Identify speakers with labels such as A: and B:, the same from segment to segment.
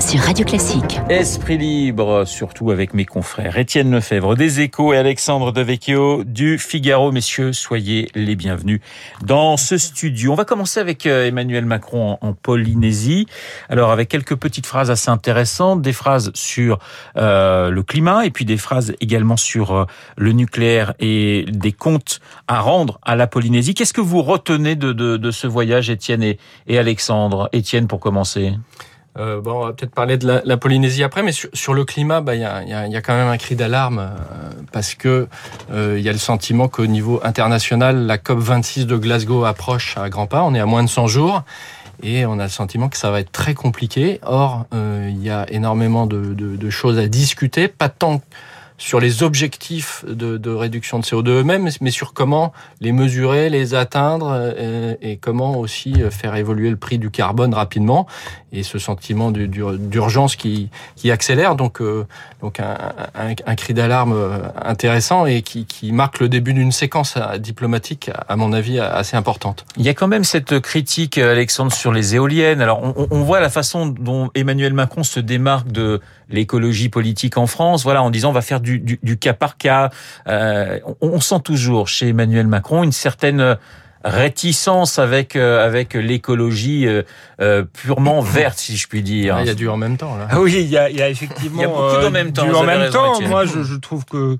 A: sur Radio Classique.
B: Esprit libre, surtout avec mes confrères Étienne Lefebvre des Échos et Alexandre Devecchio du Figaro. Messieurs, soyez les bienvenus dans ce studio. On va commencer avec euh, Emmanuel Macron en Polynésie. Alors avec quelques petites phrases assez intéressantes, des phrases sur euh, le climat et puis des phrases également sur euh, le nucléaire et des comptes à rendre à la Polynésie. Qu'est-ce que vous retenez de, ce voyage, Étienne et Alexandre? Étienne, pour commencer.
C: Euh, bon, on va peut-être parler de la, la, Polynésie après, mais sur, sur le climat, bah, il y, a, y, a, y, a, quand même un cri d'alarme euh, parce que il euh, y a le sentiment qu'au niveau international, la COP 26 de Glasgow approche à grands pas. On est à moins de 100 jours et on a le sentiment que ça va être très compliqué. Or, il y a énormément de, de, de, choses à discuter, pas tant sur les objectifs de, réduction de CO2 eux-mêmes, mais sur comment les mesurer, les atteindre euh, et comment aussi faire évoluer le prix du carbone rapidement et ce sentiment d'urgence qui, accélère. Donc, euh, donc un, cri d'alarme intéressant et qui, qui marque le début d'une séquence diplomatique, à mon avis, assez importante.
B: Il y a quand même cette critique, Alexandre, sur les éoliennes. Alors, on, on voit la façon dont Emmanuel Macron se démarque de l'écologie politique en France, voilà, en disant on va faire du, du, du cas par cas. Euh, on, on, sent toujours chez Emmanuel Macron une certaine réticence avec euh, avec l'écologie euh, euh, purement verte, si je puis dire.
C: Il y a du en même temps là.
D: Ah oui, il y a, il y a effectivement.
B: il y a beaucoup euh, en même temps.
D: Du en même temps. Moi, je, je, trouve que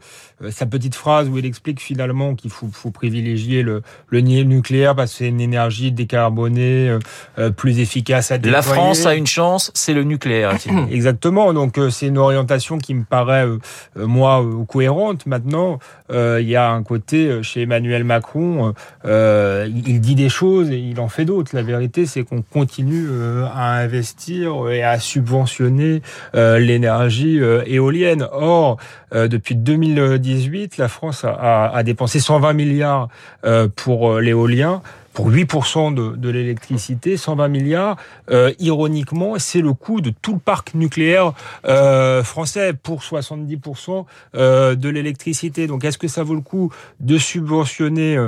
D: sa petite phrase où il explique finalement qu'il faut, faut, privilégier le, le nucléaire parce que c'est une énergie décarbonée, euh, plus efficace à déployer.
B: La France a une chance, c'est le nucléaire.
D: Exactement. Donc c'est une orientation qui me paraît moi cohérente. Maintenant, il y a un côté chez Emmanuel Macron. Euh, il dit des choses et il en fait d'autres. La vérité, c'est qu'on continue euh, à investir et à subventionner euh, l'énergie éolienne. Or, depuis 2018, la France a, a dépensé 120 milliards pour l'éolien pour 8% de, de l'électricité, 120 milliards. Euh, ironiquement, c'est le coût de tout le parc nucléaire euh, français pour 70% euh, de l'électricité. Donc, est-ce que ça vaut le coup de subventionner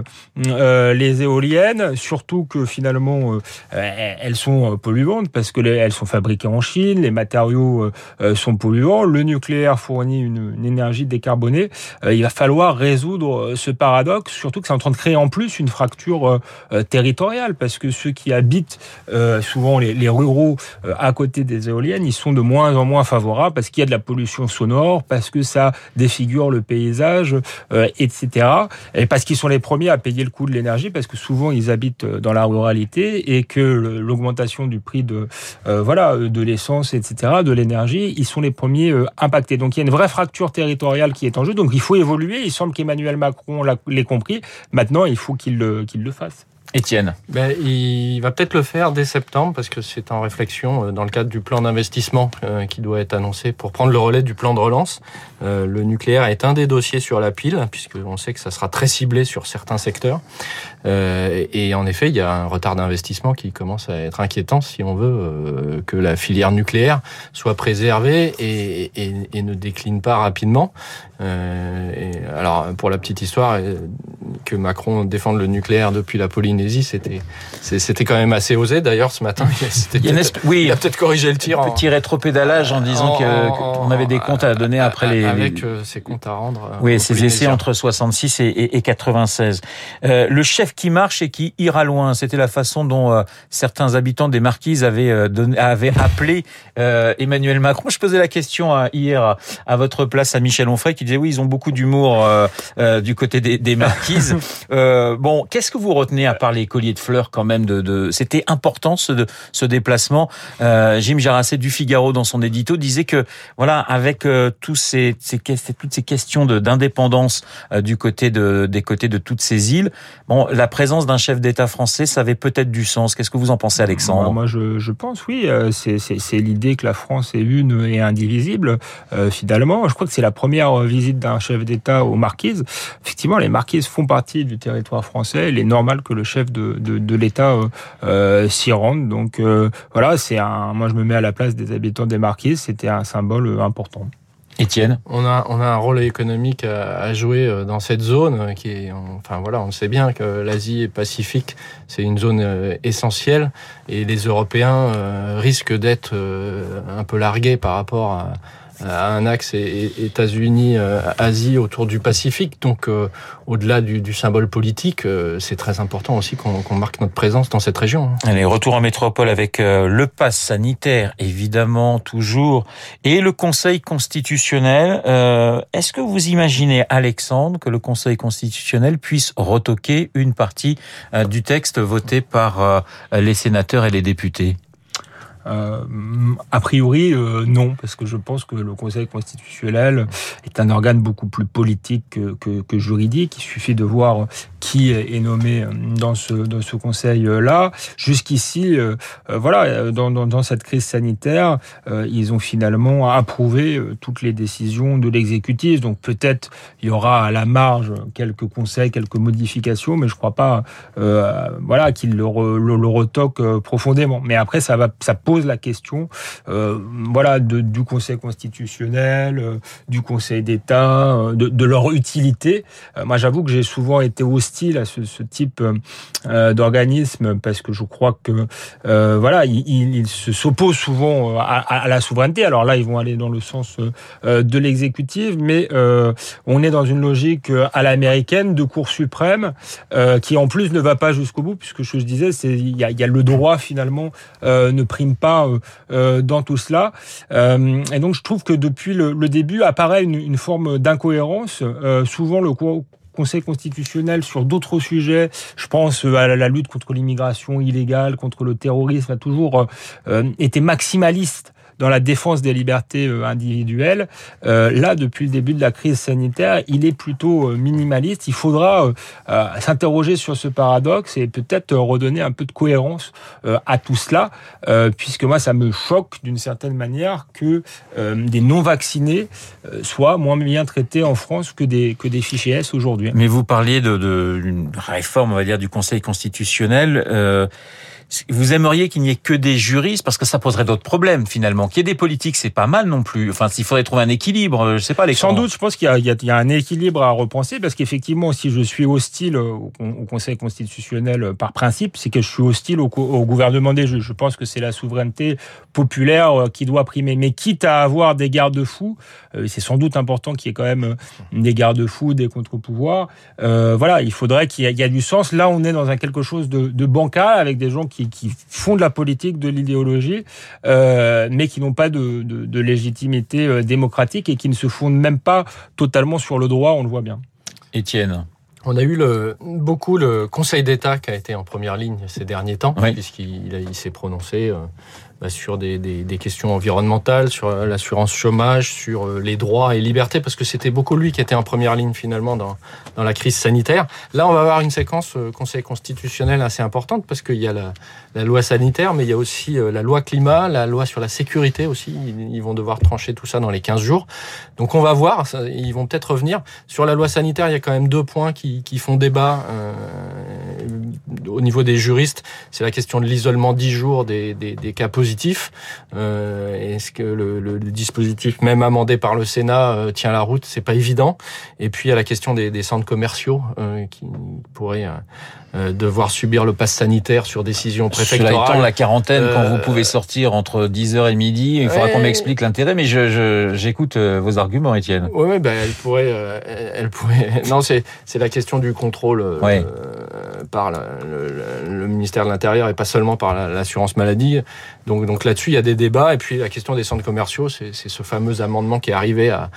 D: euh, les éoliennes, surtout que finalement euh, elles sont polluantes parce que les, elles sont fabriquées en Chine, les matériaux euh, sont polluants, le nucléaire fournit une, une énergie décarbonée. il va falloir résoudre ce paradoxe, surtout que c'est en train de créer en plus une fracture territoriale, parce que ceux qui habitent euh, souvent les, les ruraux euh, à côté des éoliennes, ils sont de moins en moins favorables parce qu'il y a de la pollution sonore, parce que ça défigure le paysage, euh, etc. Et parce qu'ils sont les premiers à payer le coût de l'énergie, parce que souvent ils habitent dans la ruralité et que l'augmentation du prix de voilà de l'essence, etc., de l'énergie, ils sont les premiers impactés. Donc il y a une vraie fracture territoriale qui est en jeu. Donc il faut évoluer. Il semble qu'Emmanuel Macron l'ait compris. Maintenant, il faut qu'il le, qu'il le fasse.
B: Étienne
C: ben, Il va peut-être le faire dès septembre parce que c'est en réflexion dans le cadre du plan d'investissement euh, qui doit être annoncé pour prendre le relais du plan de relance. Euh, le nucléaire est un des dossiers sur la pile puisqu'on sait que ça sera très ciblé sur certains secteurs. Euh, et en effet, il y a un retard d'investissement qui commence à être inquiétant si on veut euh, que la filière nucléaire soit préservée et, ne décline pas rapidement. Euh, alors, pour la petite histoire, que Macron défende le nucléaire depuis la Polynésie, c'était c'était quand même assez osé. D'ailleurs, ce matin,
B: il, a, oui,
C: il a peut-être corrigé le tir.
B: Un petit rétropédalage en disant qu'on avait des comptes à donner après les...
C: Avec ces comptes à rendre.
B: Oui, ces essais entre 66 et, et 96. Euh, le chef qui marche et qui ira loin. C'était la façon dont euh, certains habitants des Marquises avaient, euh, donné, avaient appelé euh, Emmanuel Macron. Je posais la question à, hier à, votre place à Michel Onfray qui disait oui, ils ont beaucoup d'humour euh, du côté des, des Marquises. bon, qu'est-ce que vous retenez à part les colliers de fleurs quand même de. C'était important ce, de, ce déplacement. Jim Jarassé du Figaro dans son édito disait que voilà avec tous ces, toutes ces questions d'indépendance du côté de, des côtés de toutes ces îles, bon la présence d'un chef d'État français, ça avait peut-être du sens. Qu'est-ce que vous en pensez, Alexandre?
D: Moi, je, je, pense, oui. Euh, c'est l'idée que la France est une et indivisible, euh, finalement. Je crois que c'est la première visite d'un chef d'État aux Marquises. Effectivement, les Marquises font partie du territoire français. Il est normal que le chef de, de, de l'État euh, euh s'y rende. Donc, euh, voilà, c'est un. Moi, je me mets à la place des habitants des Marquises. C'était un symbole important.
B: Étienne
C: on a, on a un rôle économique à, jouer dans cette zone qui est, enfin voilà, on sait bien que l'Asie et Pacifique, c'est une zone essentielle et les Européens risquent d'être un peu largués par rapport à, un axe États-Unis-Asie autour du Pacifique. Donc, au-delà du, symbole politique, c'est très important aussi qu'on marque notre présence dans cette région.
B: Allez, retour en métropole avec le pass sanitaire, évidemment, toujours, et le Conseil constitutionnel. Est-ce que vous imaginez, Alexandre, que le Conseil constitutionnel puisse retoquer une partie du texte voté par les sénateurs et les députés?
D: Euh, a priori, euh, non, parce que je pense que le Conseil constitutionnel est un organe beaucoup plus politique que, que, que juridique. Il suffit de voir qui est nommé dans ce, conseil-là. Jusqu'ici, euh, voilà, dans, cette crise sanitaire, ils ont finalement approuvé toutes les décisions de l'exécutif. Donc peut-être il y aura à la marge quelques conseils, quelques modifications, mais je crois pas, voilà, qu'ils le, le retoquent profondément. Mais après, ça va, ça pose la question euh, voilà, du Conseil constitutionnel, euh, du Conseil d'État, euh, de, leur utilité. moi, j'avoue que j'ai souvent été hostile à ce, ce type d'organisme parce que je crois que voilà, ils, il se s'opposent souvent à, la souveraineté. Alors là, ils vont aller dans le sens de l'exécutif, mais on est dans une logique à l'américaine de Cour suprême qui en plus ne va pas jusqu'au bout, puisque je disais, c'est il y a, le droit finalement ne prime pas euh, euh, dans tout cela. Euh, et donc je trouve que depuis le, début apparaît une, forme d'incohérence. souvent le Conseil constitutionnel sur d'autres sujets. Je pense à la lutte contre l'immigration illégale, contre le terrorisme, a toujours été maximaliste dans la défense des libertés euh, individuelles. Euh, là, depuis le début de la crise sanitaire, il est plutôt euh, minimaliste. Il faudra s'interroger sur ce paradoxe et peut-être redonner un peu de cohérence à tout cela, puisque moi, ça me choque d'une certaine manière que des non-vaccinés soient moins bien traités en France que des, que des fichiers S aujourd'hui.
B: Mais vous parliez de, de réforme, on va dire, du Conseil constitutionnel. Vous aimeriez qu'il n'y ait que des juristes parce que ça poserait d'autres problèmes finalement. Qu'il y ait des politiques, c'est pas mal non plus. Enfin, s'il faudrait trouver un équilibre, euh, je sais pas. Les
D: Sans doute, je pense qu'il y, y, a un équilibre à repenser parce qu'effectivement, si je suis hostile au, Conseil constitutionnel euh, par principe, c'est que je suis hostile au, au, gouvernement des juges. Je pense que c'est la souveraineté populaire euh, qui doit primer. Mais quitte à avoir des garde-fous, c'est sans doute important qu'il y ait quand même des garde-fous, des contre-pouvoirs. Euh, voilà, il faudrait qu'il y, ait du sens. Là, on est dans un quelque chose de, de bancal avec des gens qui qui, font de la politique, de l'idéologie, euh, mais qui n'ont pas de, de, de, légitimité euh, démocratique et qui ne se fondent même pas totalement sur le droit, on le voit bien.
B: Étienne
C: on a eu le, beaucoup le Conseil d'État qui a été en première ligne ces derniers temps, puisqu'il il s'est prononcé euh, bah, sur des, des, des, questions environnementales, sur l'assurance chômage, sur euh, les droits et libertés, parce que c'était beaucoup lui qui était en première ligne finalement dans, dans la crise sanitaire. Là, on va avoir une séquence euh, Conseil constitutionnel assez importante, parce qu'il y a la, la, loi sanitaire, mais il y a aussi euh, la loi climat, la loi sur la sécurité aussi. Ils, vont devoir trancher tout ça dans les 15 jours. Donc on va voir, ils vont peut-être revenir. Sur la loi sanitaire, il y a quand même deux points qui, qui font débat euh, au niveau des juristes. C'est la question de l'isolement 10 jours des, des, des cas positifs euh, est-ce que le, dispositif, même amendé par le Sénat, euh, tient la route? C'est pas évident. Et puis il y a la question des, centres commerciaux euh, qui pourraient devoir subir le pass sanitaire sur décision préfectorale.
B: Cela la quarantaine quand vous pouvez sortir entre 10h et midi. Il faudra qu'on m'explique l'intérêt, mais j'écoute vos arguments, Étienne.
C: Oui, ouais, ben elle pourrait, elle pourrait. Non, c'est c'est la question du contrôle par le, ministère de l'Intérieur et pas seulement par l'assurance maladie. Donc, donc là-dessus, il y a des débats. Et puis la question des centres commerciaux, c'est ce fameux amendement qui est arrivé à,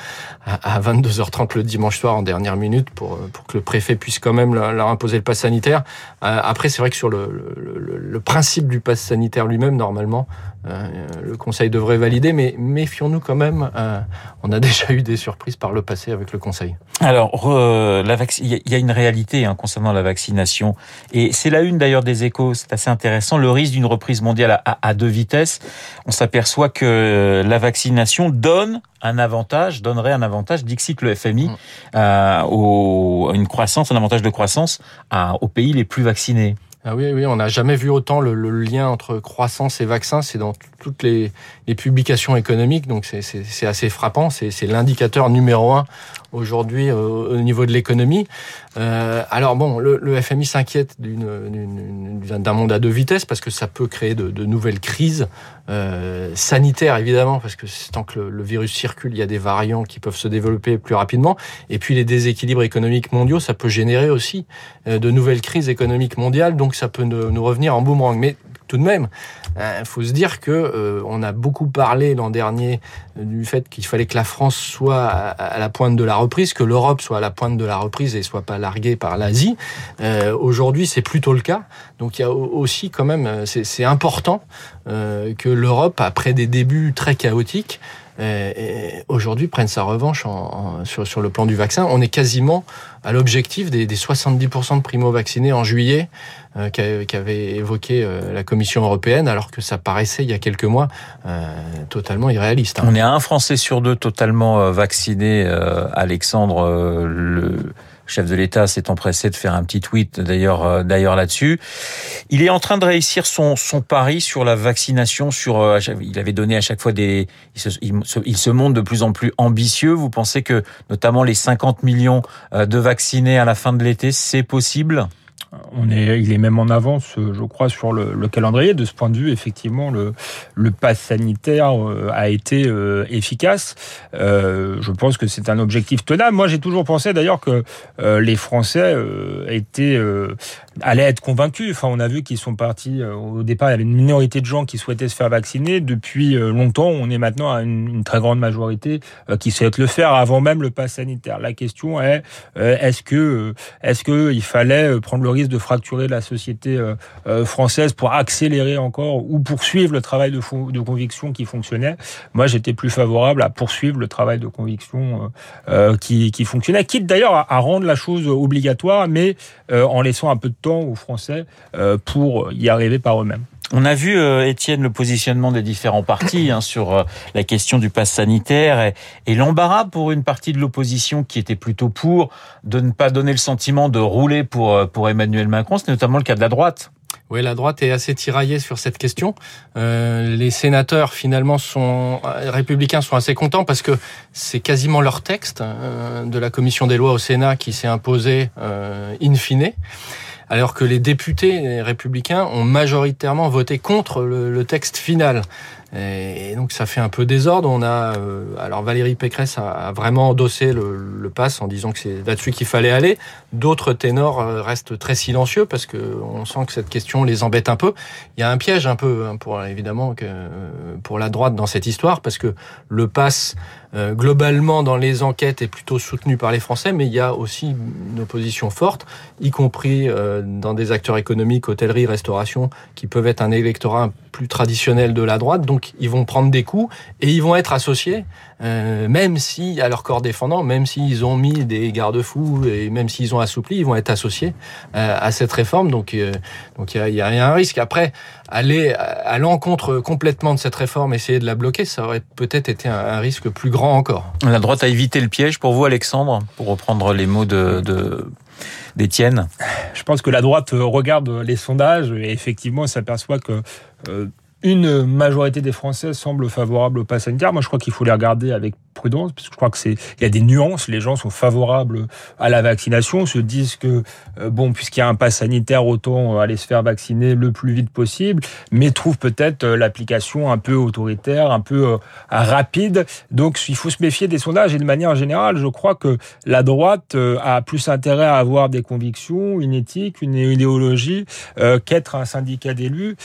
C: à, 22h30 le dimanche soir en dernière minute pour, pour que le préfet puisse quand même leur imposer le pass sanitaire. Euh, après, c'est vrai que sur le, le, le, principe du pass sanitaire lui-même, normalement, le Conseil devrait valider, mais méfions-nous quand même. Euh, on a déjà eu des surprises par le passé avec le Conseil.
B: Alors, la il y a une réalité hein, concernant la vaccination, et c'est la une d'ailleurs des échos. C'est assez intéressant. Le risque d'une reprise mondiale à, à deux vitesses. On s'aperçoit que la vaccination donne un avantage, donnerait un avantage, dixit le FMI, mm. euh, au, une croissance, un avantage de croissance à, aux pays les plus vaccinés.
C: Ah oui, oui, on n'a jamais vu autant le, lien entre croissance et vaccin. C'est dans toutes les, publications économiques, donc c'est assez frappant. C'est l'indicateur numéro un aujourd'hui au niveau de l'économie. Euh, alors bon, le, FMI s'inquiète d'un monde à deux vitesses parce que ça peut créer de nouvelles crises euh, sanitaires évidemment parce que tant que le, virus circule, il y a des variants qui peuvent se développer plus rapidement. Et puis les déséquilibres économiques mondiaux, ça peut générer aussi euh, de nouvelles crises économiques mondiales. Donc ça peut nous revenir en boomerang. Mais tout de même, il euh, faut se dire que euh, on a beaucoup parlé l'an dernier euh, du fait qu'il fallait que la France soit à, la pointe de la reprise, que l'Europe soit à la pointe de la reprise et soit pas larguée par l'Asie. Aujourd'hui, c'est plutôt le cas. Donc il y a aussi quand même, c'est important que l'Europe, après des débuts très chaotiques, aujourd'hui prenne sa revanche sur, le plan du vaccin. On est quasiment à l'objectif des, des 70% de primo-vaccinés en juillet euh, qu'avait évoqué euh, la Commission européenne, alors que ça paraissait il y a quelques mois euh, totalement irréaliste.
B: Hein. On est à un Français sur deux totalement euh, vacciné, Alexandre. le chef de l'État s'est empressé de faire un petit tweet d'ailleurs euh, d'ailleurs là-dessus. Il est en train de réussir son, son pari sur la vaccination. Sur, euh, il avait donné à chaque fois des, il se, il se montre de plus en plus ambitieux. Vous pensez que notamment les 50 millions euh, de vaccinés à la fin de l'été, c'est possible?
D: On est, il est même en avance, je crois, sur le, le calendrier. De ce point de vue, effectivement, le, le pass sanitaire euh, a été euh, efficace. Euh, je pense que c'est un objectif tenable. Moi, j'ai toujours pensé d'ailleurs que les Français étaient allaient être convaincus. Enfin, on a vu qu'ils sont partis. au départ, il y avait une minorité de gens qui souhaitaient se faire vacciner. Depuis longtemps, on est maintenant à une, une très grande majorité qui souhaite le faire avant même le pass sanitaire. La question est est-ce que est-ce que il fallait prendre le risque de fracturer la société euh, euh, française pour accélérer encore ou poursuivre le travail de, de conviction qui fonctionnait. Moi, j'étais plus favorable à poursuivre le travail de conviction euh, qui, fonctionnait, quitte d'ailleurs à, rendre la chose obligatoire, mais en laissant un peu de temps aux Français pour y arriver par eux-mêmes.
B: On a vu, euh, Étienne, le positionnement des différents partis hein, sur euh, la question du pass sanitaire et, et l'embarras pour une partie de l'opposition qui était plutôt pour de ne pas donner le sentiment de rouler pour, euh, pour Emmanuel Macron. C'est notamment le cas de la droite.
C: Oui, la droite est assez tiraillée sur cette question. Euh, les sénateurs, finalement, sont républicains sont assez contents parce que c'est quasiment leur texte euh, de la commission des lois au Sénat qui s'est imposé euh, in fine alors que les députés républicains ont majoritairement voté contre le, texte final. Et donc ça fait un peu désordre. On a euh, alors Valérie Pécresse a, vraiment endossé le, le pass en disant que c'est là-dessus qu'il fallait aller. D'autres ténors euh, restent très silencieux parce que on sent que cette question les embête un peu. Il y a un piège un peu hein, pour évidemment que pour la droite dans cette histoire parce que le pass euh, globalement dans les enquêtes est plutôt soutenu par les Français, mais il y a aussi une opposition forte, y compris euh, dans des acteurs économiques, hôtellerie, restauration, qui peuvent être un électorat plus traditionnel de la droite. Donc ils vont prendre des coups et ils vont être associés, euh, même si à leur corps défendant, même s'ils ont mis des garde-fous et même s'ils ont assoupli, ils vont être associés à cette réforme. Donc donc il y a, un risque. Après aller à l'encontre complètement de cette réforme, essayer de la bloquer, ça aurait peut-être été un, risque plus grand encore.
B: La droite a évité le piège pour vous, Alexandre, pour reprendre les mots de d'Étienne
D: Je pense que la droite regarde les sondages et effectivement s'aperçoit que euh, une majorité des Français semble favorable au pass sanitaire. Moi, je crois qu'il faut les regarder avec prudence, parce que je crois que c'est il y a des nuances. Les gens sont favorables à la vaccination, se disent que euh, bon, puisqu'il y a un pass sanitaire, autant euh, aller se faire vacciner le plus vite possible, mais trouvent peut-être euh, l'application un peu autoritaire, un peu rapide. Donc, il faut se méfier des sondages. Et de manière générale, je crois que la droite a plus intérêt à avoir des convictions, une éthique, une idéologie, qu'être un syndicat d'élus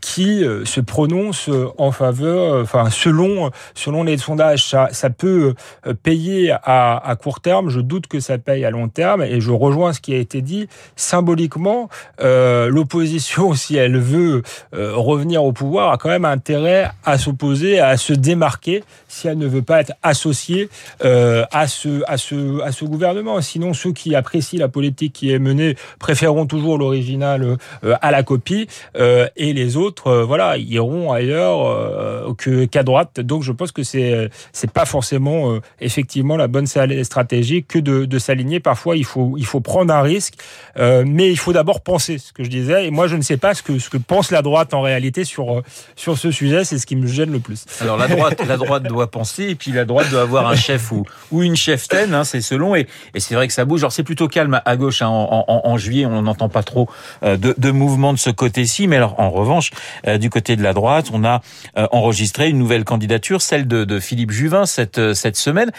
D: qui se prononce en faveur, enfin selon selon les sondages. Ça peut euh, payer à, court terme, je doute que ça paye à long terme, et je rejoins ce qui a été dit. Symboliquement, euh, l'opposition, si elle veut euh, revenir au pouvoir, a quand même intérêt à s'opposer, à se démarquer, si elle ne veut pas être associée à, ce, à, ce, à ce gouvernement. Sinon, ceux qui apprécient la politique qui est menée préféreront toujours l'original à la copie, et les autres, voilà, iront ailleurs que qu'à droite. Donc, je pense que c'est c'est pas forcément effectivement la bonne stratégie que de, s'aligner. Parfois, il faut, il faut prendre un risque, mais il faut d'abord penser ce que je disais. Et moi, je ne sais pas ce que, ce que pense la droite en réalité sur, sur ce sujet. C'est ce qui me gêne le plus.
B: Alors la droite, la droite doit penser, et puis la droite doit avoir un chef ou, ou une cheftaine, hein, c'est selon. Et, et c'est vrai que ça bouge. Alors c'est plutôt calme à gauche. Hein, en, en, juillet, on n'entend pas trop de, de mouvement de ce côté-ci. Mais alors en revanche, du côté de la droite, on a enregistré une nouvelle candidature, celle de Philippe Juvin cette, cette semaine.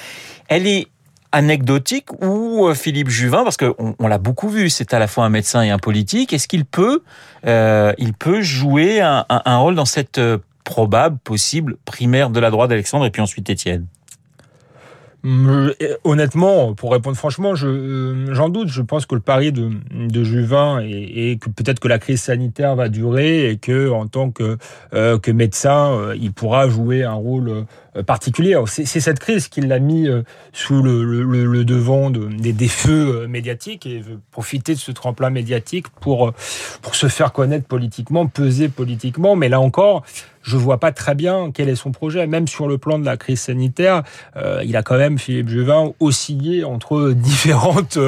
B: Elle est anecdotique ou euh, Philippe Juvin, parce qu'on on, l'a beaucoup vu, c'est à la fois un médecin et un politique, est-ce qu'il peut, euh, peut jouer un, un, rôle dans cette euh, probable, possible primaire de la droite d'Alexandre et puis ensuite Étienne?
D: Honnêtement, pour répondre franchement, je, j'en doute. Je pense que le pari de, de Juvin et, que peut-être que la crise sanitaire va durer et que en tant que euh, que médecin, il pourra jouer un rôle euh, particulier. C'est cette crise qui l'a mis euh, sous le, devant de, des, feux euh, médiatiques et veut profiter de ce tremplin médiatique pour, pour se faire connaître politiquement, peser politiquement. Mais là encore, je vois pas très bien quel est son projet. Même sur le plan de la crise sanitaire, il a quand même, Philippe Juvin, oscillé entre différentes,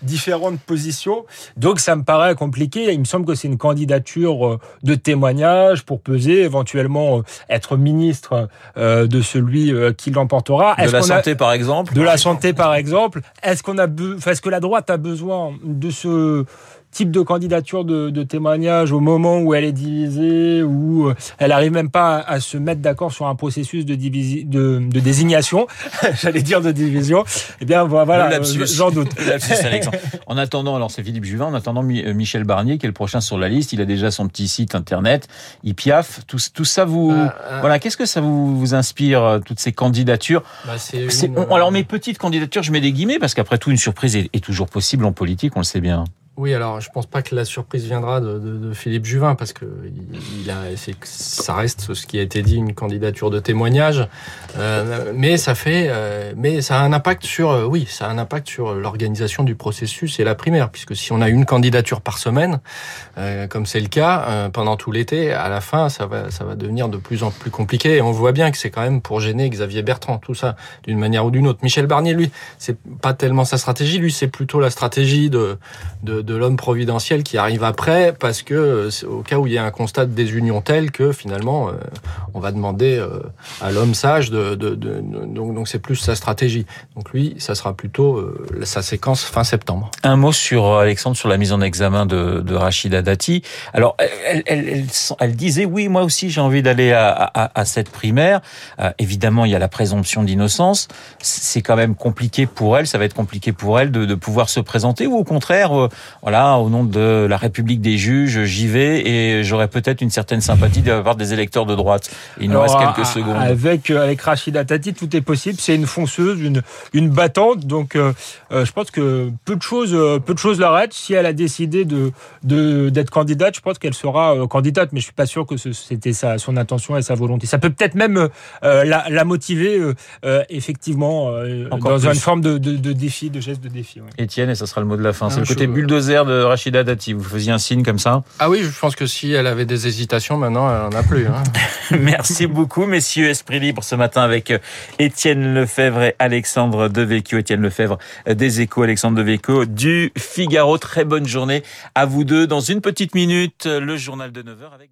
D: différentes positions. Donc ça me paraît compliqué. Il me semble que c'est une candidature de témoignage pour peser, éventuellement être ministre euh, de celui euh, qui l'emportera.
B: De la santé, par exemple.
D: De la santé, par exemple. Est-ce qu'on a, est-ce que la droite a besoin de ce type de candidature de, de, témoignage au moment où elle est divisée, où euh, elle arrive même pas à, se mettre d'accord sur un processus de, de, de désignation, j'allais dire de division, eh bien voilà, euh, j'en doute.
B: en attendant, alors c'est Philippe Juvin, en attendant euh, Michel Barnier qui est le prochain sur la liste, il a déjà son petit site internet, il piaffe, tout, tout ça vous... Voilà, qu'est-ce que ça vous, vous inspire, toutes ces candidatures? bah, une... Alors mes petites candidatures, je mets des guillemets, parce qu'après tout, une surprise est, est toujours possible en politique, on le sait bien.
C: Oui, alors je pense pas que la surprise viendra de, Philippe Juvin parce que ça reste ce qui a été dit une candidature de témoignage, euh, mais ça fait, euh, mais ça a un impact sur, euh, oui, ça a un impact sur l'organisation du processus et la primaire, puisque si on a une candidature par semaine, comme c'est le cas pendant tout l'été, à la fin, ça va, ça va devenir de plus en plus compliqué. Et on voit bien que c'est quand même pour gêner Xavier Bertrand, tout ça, d'une manière ou d'une autre. Michel Barnier, lui, c'est pas tellement sa stratégie, lui, c'est plutôt la stratégie de de l'homme providentiel qui arrive après, parce que euh, au cas où il y a un constat de désunion tel que finalement euh, on va demander euh, à l'homme sage de, de, de, donc donc c'est plus sa stratégie. Donc lui, ça sera plutôt sa séquence fin septembre.
B: Un mot sur Alexandre sur la mise en examen de, de Rachida Dati. Alors elle, elle, disait oui moi aussi j'ai envie d'aller à, à, à, cette primaire. évidemment il y a la présomption d'innocence. C'est quand même compliqué pour elle. Ça va être compliqué pour elle de, de pouvoir se présenter ou au contraire voilà, au nom de la République des juges, j'y vais et j'aurais peut-être une certaine sympathie de la part des électeurs de droite. Il nous reste quelques secondes.
D: Avec euh, avec Rachida Tati, tout est possible. C'est une fonceuse, une une battante. Donc, euh, euh, je pense que peu de choses peu de choses l'arrêtent. Si elle a décidé de d'être candidate, je pense qu'elle sera candidate. Mais je suis pas sûr que c'était sa son intention et sa volonté. Ça peut peut-être même la, la, motiver effectivement dans une forme de, de, de, défi, de geste de défi.
B: Ouais. Étienne, et ça sera le mot de la fin. C'est le côté bulldozer de Rachida Dati. Vous faisiez un signe comme ça
C: Ah oui, je pense que si elle avait des hésitations, maintenant elle n'en a plus. Hein.
B: Merci beaucoup, messieurs. Esprit libre ce matin avec euh, Étienne Lefebvre et Alexandre Devecchio. Étienne Lefebvre euh, des Échos, Alexandre Devecchio du Figaro. Très bonne journée à vous deux. Dans une petite minute, le journal de 9h avec